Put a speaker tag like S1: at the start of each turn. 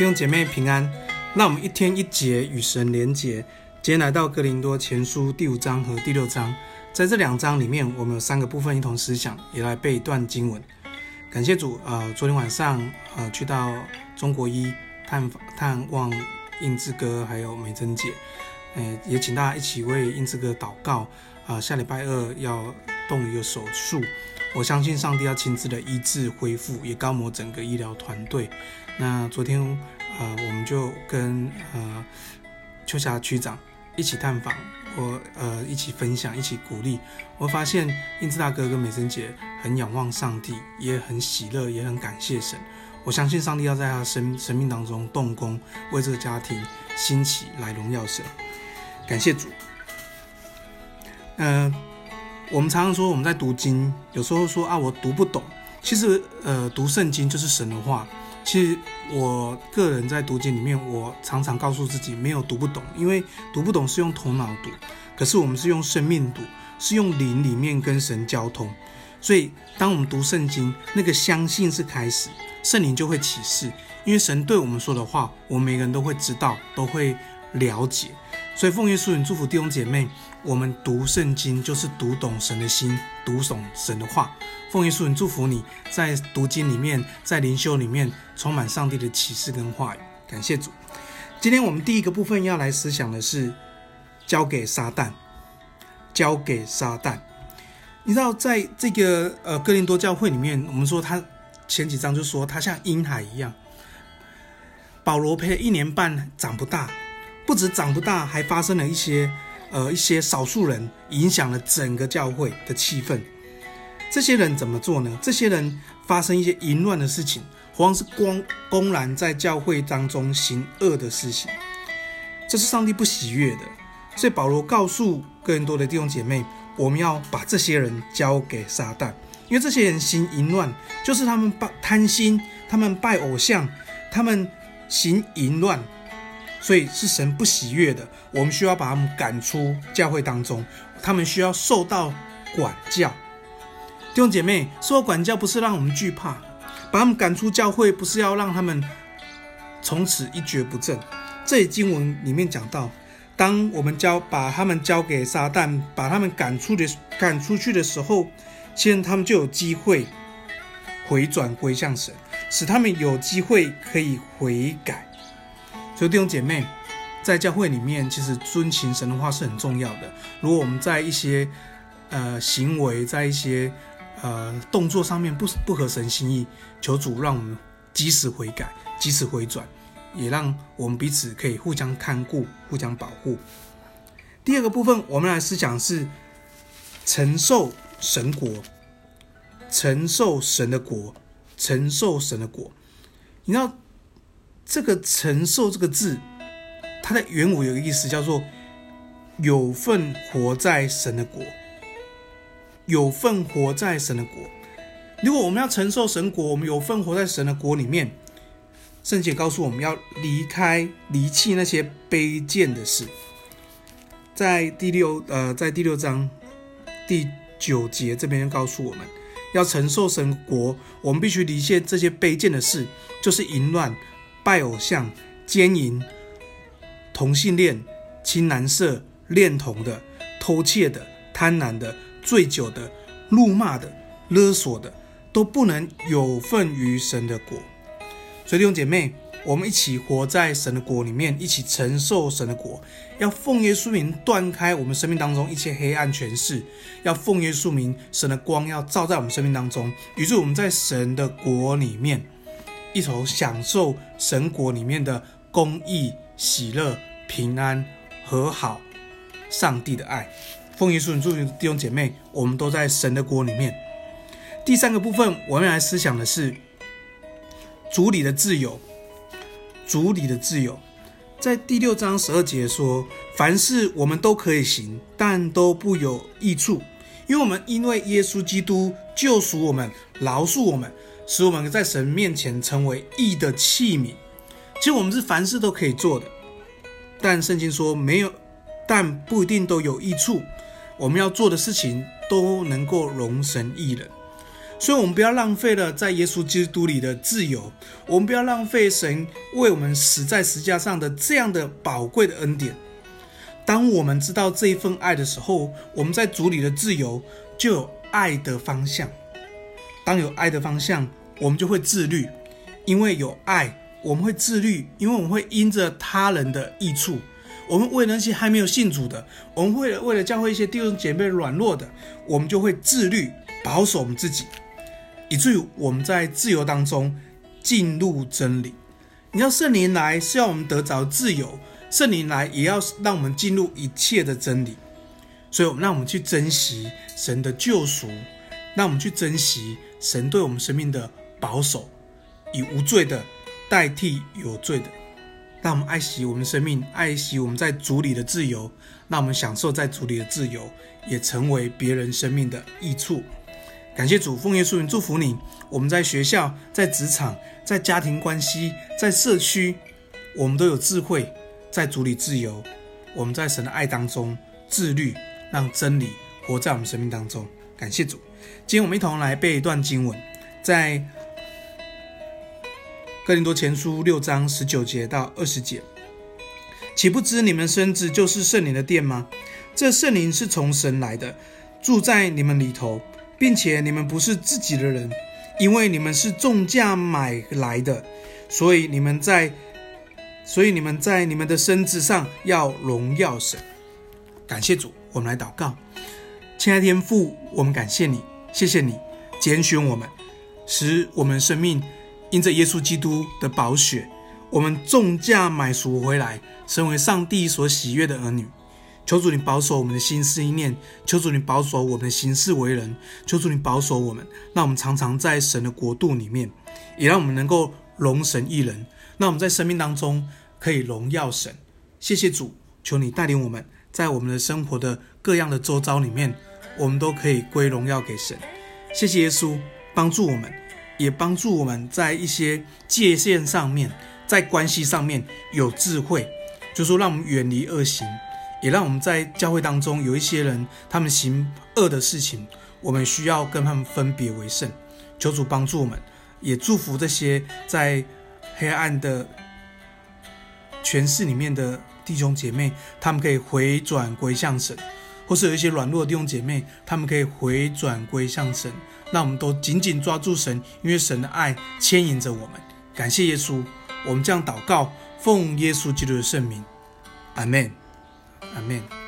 S1: 弟兄姐妹平安，那我们一天一节与神连结。今天来到哥林多前书第五章和第六章，在这两章里面，我们有三个部分一同思想，也来背一段经文。感谢主，呃，昨天晚上呃去到中国医探探望英志哥还有美珍姐，呃，也请大家一起为英志哥祷告。啊、下礼拜二要动一个手术，我相信上帝要亲自的医治恢复，也膏抹整个医疗团队。那昨天，呃，我们就跟呃秋霞区长一起探访，我呃一起分享，一起鼓励。我发现英姿大哥跟美珍姐很仰望上帝，也很喜乐，也很感谢神。我相信上帝要在他生生命当中动工，为这个家庭兴起来荣耀神。感谢主。呃，我们常常说我们在读经，有时候说啊我读不懂。其实呃读圣经就是神的话。其实我个人在读经里面，我常常告诉自己没有读不懂，因为读不懂是用头脑读，可是我们是用生命读，是用灵里面跟神交通。所以当我们读圣经，那个相信是开始，圣灵就会启示，因为神对我们说的话，我们每个人都会知道，都会了解。所以奉耶稣名祝福弟兄姐妹，我们读圣经就是读懂神的心，读懂神的话。奉耶稣名祝福你在读经里面，在灵修里面充满上帝的启示跟话语。感谢主。今天我们第一个部分要来思想的是交给撒旦，交给撒旦。你知道，在这个呃哥林多教会里面，我们说他前几章就说他像婴孩一样，保罗陪了一年半长不大。不止长不大，还发生了一些，呃，一些少数人影响了整个教会的气氛。这些人怎么做呢？这些人发生一些淫乱的事情，或是公公然在教会当中行恶的事情，这是上帝不喜悦的。所以保罗告诉更多的弟兄姐妹，我们要把这些人交给撒旦，因为这些人行淫乱，就是他们拜贪心，他们拜偶像，他们行淫乱。所以是神不喜悦的，我们需要把他们赶出教会当中，他们需要受到管教。弟兄姐妹，受到管教不是让我们惧怕，把他们赶出教会不是要让他们从此一蹶不振。这里经文里面讲到，当我们交把他们交给撒旦，把他们赶出的赶出去的时候，现在他们就有机会回转归向神，使他们有机会可以悔改。所以弟兄姐妹，在教会里面，其实遵行神的话是很重要的。如果我们在一些呃行为，在一些呃动作上面不不合神心意，求主让我们及时悔改，及时回转，也让我们彼此可以互相看顾、互相保护。第二个部分，我们来思想是承受神国，承受神的国，承受神的国。你知道？这个“承受”这个字，它的原文有个意思，叫做有份活在神的国，有份活在神的国。如果我们要承受神国，我们有份活在神的国里面，圣经告诉我们要离开、离弃那些卑贱的事。在第六呃，在第六章第九节这边告诉我们，要承受神国，我们必须离弃这些卑贱的事，就是淫乱。拜偶像、奸淫、同性恋、亲男色、恋童的、偷窃的、贪婪的、醉酒的、怒骂的、勒索的，都不能有份于神的国。所以弟兄姐妹，我们一起活在神的国里面，一起承受神的国，要奉耶稣名断开我们生命当中一切黑暗权势，要奉耶稣名，神的光要照在我们生命当中，以致我们在神的国里面。一同享受神国里面的公义、喜乐、平安、和好、上帝的爱。奉耶稣名祝福弟兄姐妹，我们都在神的国里面。第三个部分，我们来思想的是主里的自由。主里的自由，在第六章十二节说：“凡事我们都可以行，但都不有益处，因为我们因为耶稣基督救赎我们，饶恕我们。”使我们在神面前成为义的器皿。其实我们是凡事都可以做的，但圣经说没有，但不一定都有益处。我们要做的事情都能够容神益人。所以，我们不要浪费了在耶稣基督里的自由，我们不要浪费神为我们死在十架上的这样的宝贵的恩典。当我们知道这一份爱的时候，我们在主里的自由就有爱的方向。当有爱的方向，我们就会自律，因为有爱，我们会自律，因为我们会因着他人的益处。我们为那些还没有信主的，我们为了为了教会一些弟兄姐妹软弱的，我们就会自律保守我们自己，以至于我们在自由当中进入真理。你要圣灵来是要我们得着自由，圣灵来也要让我们进入一切的真理。所以，我们让我们去珍惜神的救赎，让我们去珍惜神对我们生命的保守，以无罪的代替有罪的。让我们爱惜我们生命，爱惜我们在主里的自由。让我们享受在主里的自由，也成为别人生命的益处。感谢主，奉耶稣名祝福你。我们在学校、在职场、在家庭关系、在社区，我们都有智慧，在主里自由。我们在神的爱当中自律，让真理活在我们生命当中。感谢主。今天我们一同来背一段经文，在。哥林多前书六章十九节到二十节，岂不知你们身子就是圣灵的殿吗？这圣灵是从神来的，住在你们里头，并且你们不是自己的人，因为你们是重价买来的，所以你们在，所以你们在你们的身子上要荣耀神。感谢主，我们来祷告，亲爱的天父，我们感谢你，谢谢你拣选我们，使我们生命。因着耶稣基督的宝血，我们重价买赎回来，成为上帝所喜悦的儿女。求主你保守我们的心思意念，求主你保守我们的行事为人，求主你保守我们，让我们常常在神的国度里面，也让我们能够荣神益人。让我们在生命当中可以荣耀神。谢谢主，求你带领我们在我们的生活的各样的周遭里面，我们都可以归荣耀给神。谢谢耶稣帮助我们。也帮助我们在一些界限上面，在关系上面有智慧，就是说让我们远离恶行，也让我们在教会当中有一些人，他们行恶的事情，我们需要跟他们分别为圣。求主帮助我们，也祝福这些在黑暗的权势里面的弟兄姐妹，他们可以回转归向神。或是有一些软弱的弟兄姐妹，他们可以回转归向神，那我们都紧紧抓住神，因为神的爱牵引着我们。感谢耶稣，我们这样祷告，奉耶稣基督的圣名，阿门，阿门。